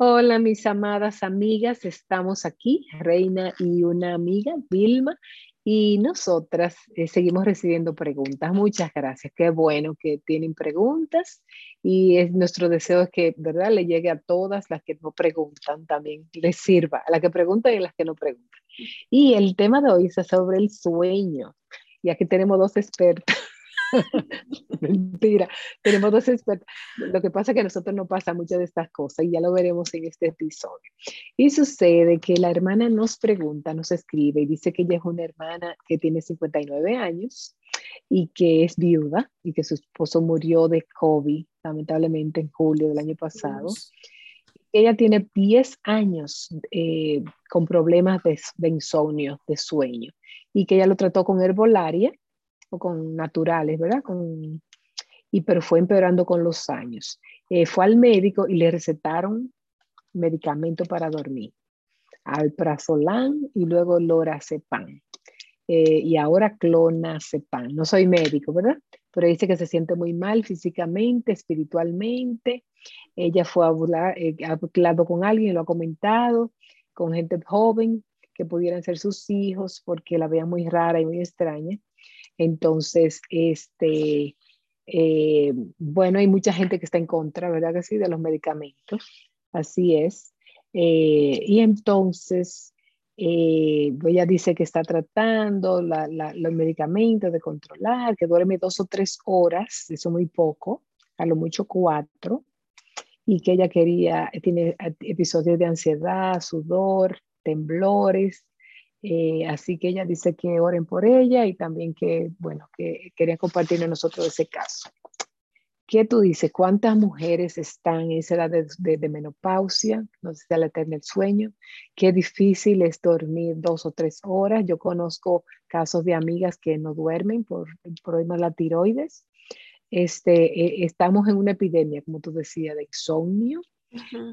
Hola, mis amadas amigas, estamos aquí, Reina y una amiga, Vilma, y nosotras eh, seguimos recibiendo preguntas. Muchas gracias. Qué bueno que tienen preguntas y es nuestro deseo es que, ¿verdad?, le llegue a todas las que no preguntan también, les sirva, a las que preguntan y a las que no preguntan. Y el tema de hoy es sobre el sueño. Y aquí tenemos dos expertas. Mentira, tenemos dos expertos. Lo que pasa es que a nosotros no pasa muchas de estas cosas y ya lo veremos en este episodio. Y sucede que la hermana nos pregunta, nos escribe y dice que ella es una hermana que tiene 59 años y que es viuda y que su esposo murió de COVID, lamentablemente en julio del año pasado. Ella tiene 10 años eh, con problemas de, de insomnio, de sueño, y que ella lo trató con herbolaria o con naturales, ¿verdad? Con, y pero fue empeorando con los años. Eh, fue al médico y le recetaron medicamento para dormir, alprazolam y luego lorazepam. Eh, y ahora clonazepam. No soy médico, ¿verdad? Pero dice que se siente muy mal físicamente, espiritualmente. Ella fue a hablar, eh, hablado con alguien, lo ha comentado, con gente joven que pudieran ser sus hijos porque la veía muy rara y muy extraña. Entonces, este, eh, bueno, hay mucha gente que está en contra, ¿verdad que sí? De los medicamentos, así es. Eh, y entonces, eh, ella dice que está tratando los medicamentos de controlar, que duerme dos o tres horas, eso muy poco, a lo mucho cuatro, y que ella quería, tiene episodios de ansiedad, sudor, temblores, eh, así que ella dice que oren por ella y también que, bueno, que quería compartir con nosotros ese caso. ¿Qué tú dices? ¿Cuántas mujeres están en esa edad de, menopausia? No sé si la eterna el sueño. Qué difícil es dormir dos o tres horas. Yo conozco casos de amigas que no duermen por problemas de la tiroides. Este, eh, estamos en una epidemia, como tú decías, de insomnio,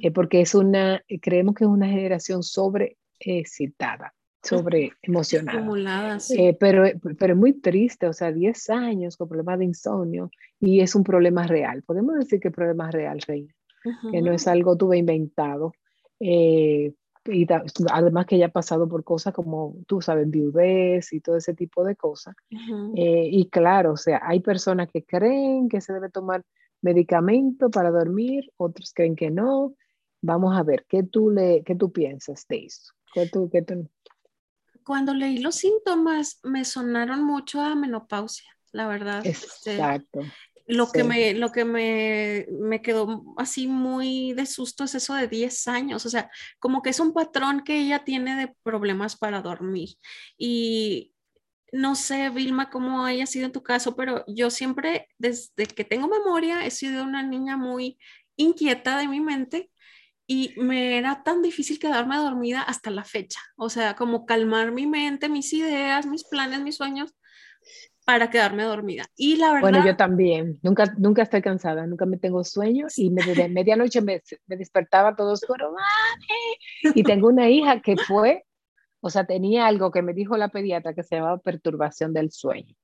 eh, porque es una, creemos que es una generación sobre excitada sobre emocionada. Eh, pero, pero es muy triste, o sea, 10 años con problemas de insomnio y es un problema real. Podemos decir que es problema real, Reina, que no es algo tuve inventado. Eh, y además que ella ha pasado por cosas como, tú sabes, viudez y todo ese tipo de cosas. Eh, y claro, o sea, hay personas que creen que se debe tomar medicamento para dormir, otros creen que no. Vamos a ver, ¿qué tú, le, qué tú piensas de eso? ¿Qué tú, qué tú cuando leí los síntomas me sonaron mucho a menopausia, la verdad. Este, Exacto. lo, que me, lo que me, me, quedó así muy de susto es eso de 10 años, o sea, como que es un patrón que ella tiene de problemas para dormir. Y no sé, Vilma, cómo haya sido en tu caso, pero yo siempre, desde que tengo memoria, he sido una niña muy inquieta de mi mente y me era tan difícil quedarme dormida hasta la fecha. O sea, como calmar mi mente, mis ideas, mis planes, mis sueños para quedarme dormida. Y la verdad... Bueno, yo también. Nunca, nunca estoy cansada, nunca me tengo sueño y me, de medianoche me, me despertaba todo oscuro. Y tengo una hija que fue, o sea, tenía algo que me dijo la pediatra que se llamaba perturbación del sueño.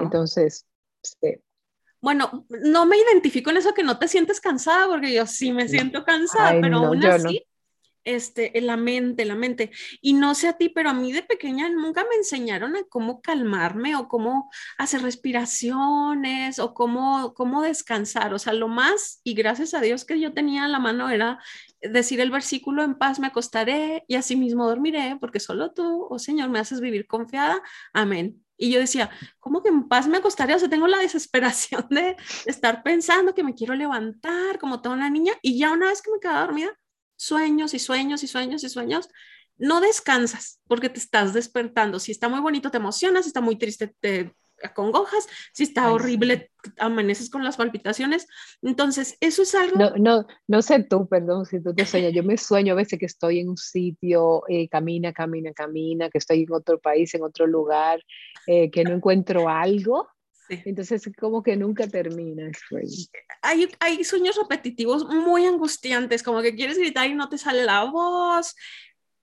Entonces, sí, bueno, no me identifico en eso que no te sientes cansada, porque yo sí me siento cansada, pero aún así, este, la mente, la mente. Y no sé a ti, pero a mí de pequeña nunca me enseñaron a cómo calmarme o cómo hacer respiraciones o cómo, cómo descansar. O sea, lo más, y gracias a Dios que yo tenía a la mano era decir el versículo, en paz me acostaré y así mismo dormiré, porque solo tú, oh Señor, me haces vivir confiada. Amén. Y yo decía, ¿cómo que en paz me acostaría? O sea, tengo la desesperación de estar pensando que me quiero levantar como toda una niña y ya una vez que me quedaba dormida, sueños y sueños y sueños y sueños, no descansas porque te estás despertando. Si está muy bonito, te emocionas, si está muy triste, te acongojas, si está horrible, amaneces con las palpitaciones. Entonces, eso es algo... No, no, no sé tú, perdón, si tú te sueñas. Yo me sueño a veces que estoy en un sitio, eh, camina, camina, camina, que estoy en otro país, en otro lugar, eh, que no encuentro algo. Entonces, como que nunca termina. Hay, hay sueños repetitivos muy angustiantes, como que quieres gritar y no te sale la voz,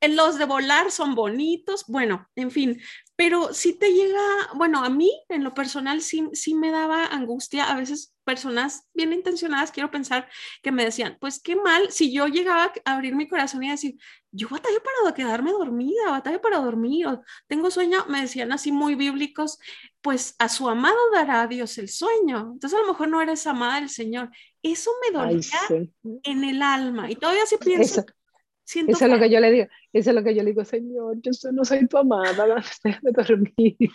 los de volar son bonitos, bueno, en fin, pero si te llega, bueno, a mí en lo personal sí, sí me daba angustia, a veces personas bien intencionadas, quiero pensar, que me decían, pues qué mal, si yo llegaba a abrir mi corazón y decir, yo batallo para quedarme dormida, batallo para dormir, o tengo sueño, me decían así muy bíblicos, pues a su amado dará a Dios el sueño. Entonces a lo mejor no eres amada del Señor. Eso me dolía en el alma y todavía sí pienso. Eso, eso es lo que yo le digo, eso es lo que yo le digo, Señor, yo no soy tu amada, déjame dormir.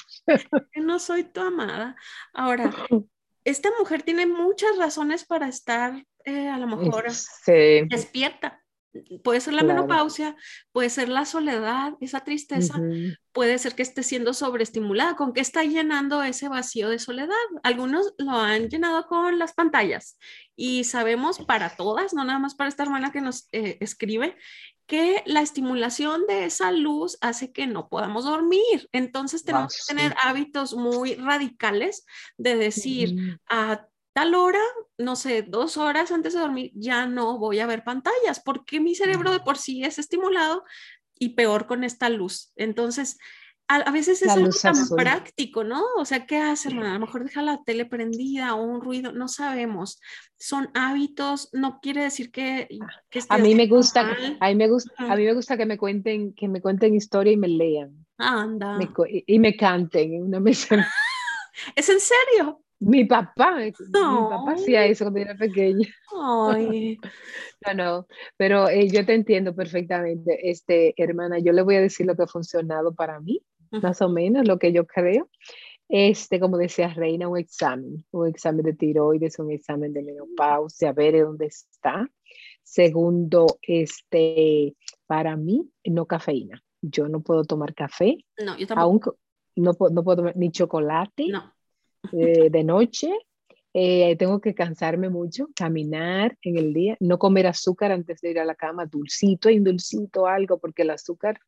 No soy tu amada. Ahora, esta mujer tiene muchas razones para estar eh, a lo mejor despierta. Puede ser la menopausia, puede ser la soledad, esa tristeza, puede ser que esté siendo sobreestimulada. ¿Con qué está llenando ese vacío de soledad? Algunos lo han llenado con las pantallas y sabemos para todas, no nada más para esta hermana que nos eh, escribe, que la estimulación de esa luz hace que no podamos dormir. Entonces tenemos que tener hábitos muy radicales de decir a tal hora, no sé, dos horas antes de dormir, ya no voy a ver pantallas, porque mi cerebro de por sí es estimulado y peor con esta luz. Entonces, a, veces es algo tan práctico, ¿no? O sea, ¿qué hace, hermana? A lo mejor deja la tele prendida o un ruido, no sabemos. Son hábitos, no quiere decir que... a mí me gusta, a mí me gusta, a mí me gusta que me cuenten, que me cuenten historia y me lean. Anda. y, me canten en una mesa. ¿Es en serio? Mi papá, mi papá hacía eso cuando era pequeña. Ay. No, no, pero eh, yo te entiendo perfectamente, este, hermana, yo le voy a decir lo que ha funcionado para mí más o menos lo que yo creo. Este, como decía Reina, un examen, un examen de tiroides, un examen de menopausia, ver dónde está. Segundo, este, para mí, no cafeína. Yo no puedo tomar café. No, yo tampoco. no, puedo, no puedo tomar ni chocolate eh, de noche. Eh, tengo que cansarme mucho, caminar en el día, no comer azúcar antes de ir a la cama, dulcito, indulcito, algo, porque el azúcar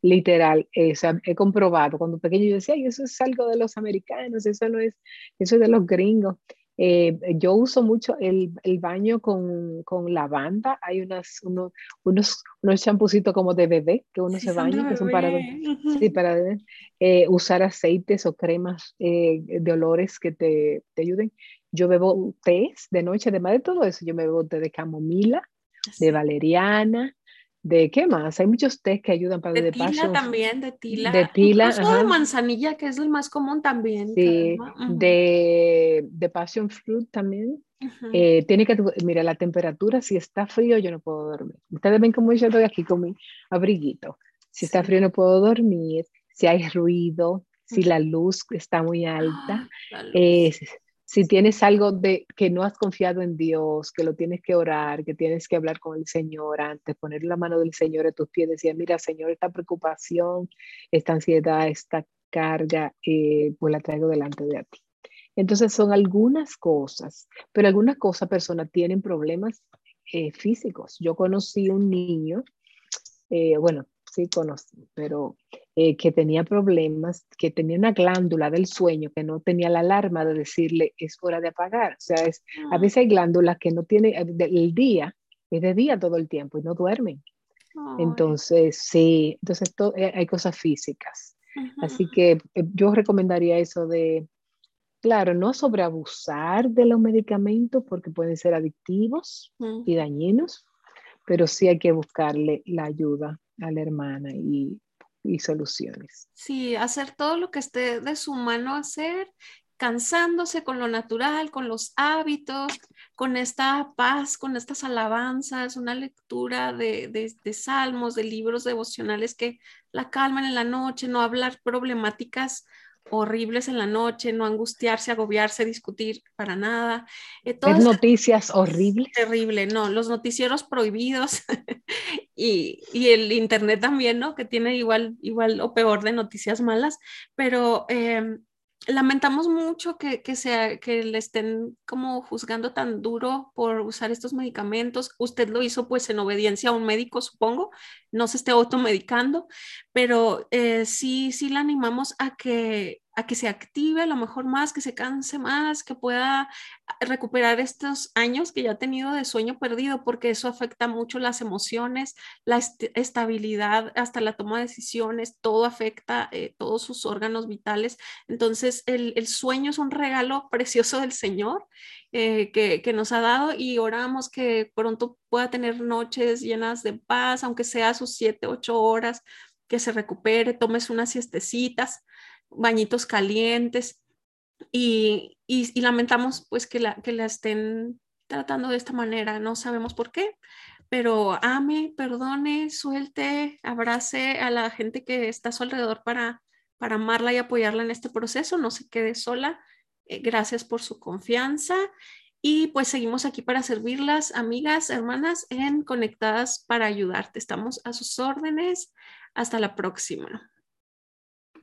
literal, he comprobado, cuando pequeño yo decía, eso es algo de los americanos, eso no es, eso es de los gringos. Eh, yo uso mucho el, el baño con, con, lavanda, hay unas, unos, unos, unos champucitos como de bebé que uno se baña, que son para, sí, para eh, usar aceites o cremas de olores que te, te, ayuden. Yo bebo té de noche, además de todo eso, yo me bebo té de camomila, de valeriana, ¿De qué más? Hay muchos tés que ayudan para de, de tila también, de tila. De tila. Incluso de manzanilla, que es el más común también. Sí, de, de, passion fruit también. Eh, tiene que, mira, la temperatura, si está frío, yo no puedo dormir. Ustedes ven cómo yo estoy aquí con mi abriguito. Si está frío, no puedo dormir. Si hay ruido, si la luz está muy alta. Ah, si tienes algo de que no has confiado en Dios, que lo tienes que orar, que tienes que hablar con el Señor antes, poner la mano del Señor a tus pies, decir, mira, Señor, esta preocupación, esta ansiedad, esta carga, eh, pues la traigo delante de ti. Entonces son algunas cosas, pero algunas cosas, personas tienen problemas eh, físicos. Yo conocí un niño, eh, bueno, sí conocí, pero eh, que tenía problemas, que tenía una glándula del sueño que no tenía la alarma de decirle es hora de apagar. O sea, es, a ah. veces hay glándulas que no tienen, eh, el día, es de día todo el tiempo y no duermen. Entonces, sí, entonces eh, hay cosas físicas. Así que yo recomendaría eso de, claro, no sobreabusar de los medicamentos porque pueden ser adictivos y dañinos, pero sí hay que buscarle la ayuda a la hermana y, y soluciones. Sí, hacer todo lo que esté de su mano hacer, cansándose con lo natural, con los hábitos, con esta paz, con estas alabanzas, una lectura de, de, de, salmos, de libros devocionales que la calman en la noche, no hablar problemáticas horribles en la noche, no angustiarse, agobiarse, discutir para nada. Eh, noticias horribles. Terrible, no, los noticieros prohibidos y, el internet también, ¿no? Que tiene igual, igual o peor de noticias malas, pero em, lamentamos mucho que, que, sea, que le estén como juzgando tan duro por usar estos medicamentos. Usted lo hizo pues en obediencia a un médico, supongo, no se esté automedicando, pero eh, sí, sí le animamos a que a que se active a lo mejor más, que se canse más, que pueda recuperar estos años que ya ha tenido de sueño perdido, porque eso afecta mucho las emociones, la estabilidad, hasta la toma de decisiones, todo afecta eh, todos sus órganos vitales. Entonces, el, sueño es un regalo precioso del Señor eh, que, nos ha dado y oramos que pronto pueda tener noches llenas de paz, aunque sea sus siete, ocho horas, que se recupere, tomes unas siestecitas bañitos calientes y, y, lamentamos pues que la, que la estén tratando de esta manera, no sabemos por qué, pero ame, perdone, suelte, abrace a la gente que está a su alrededor para, para amarla y apoyarla en este proceso, no se quede sola. Eh, gracias por su confianza y pues seguimos aquí para servirlas, amigas, hermanas, en Conectadas para ayudarte. Estamos a sus órdenes. Hasta la próxima.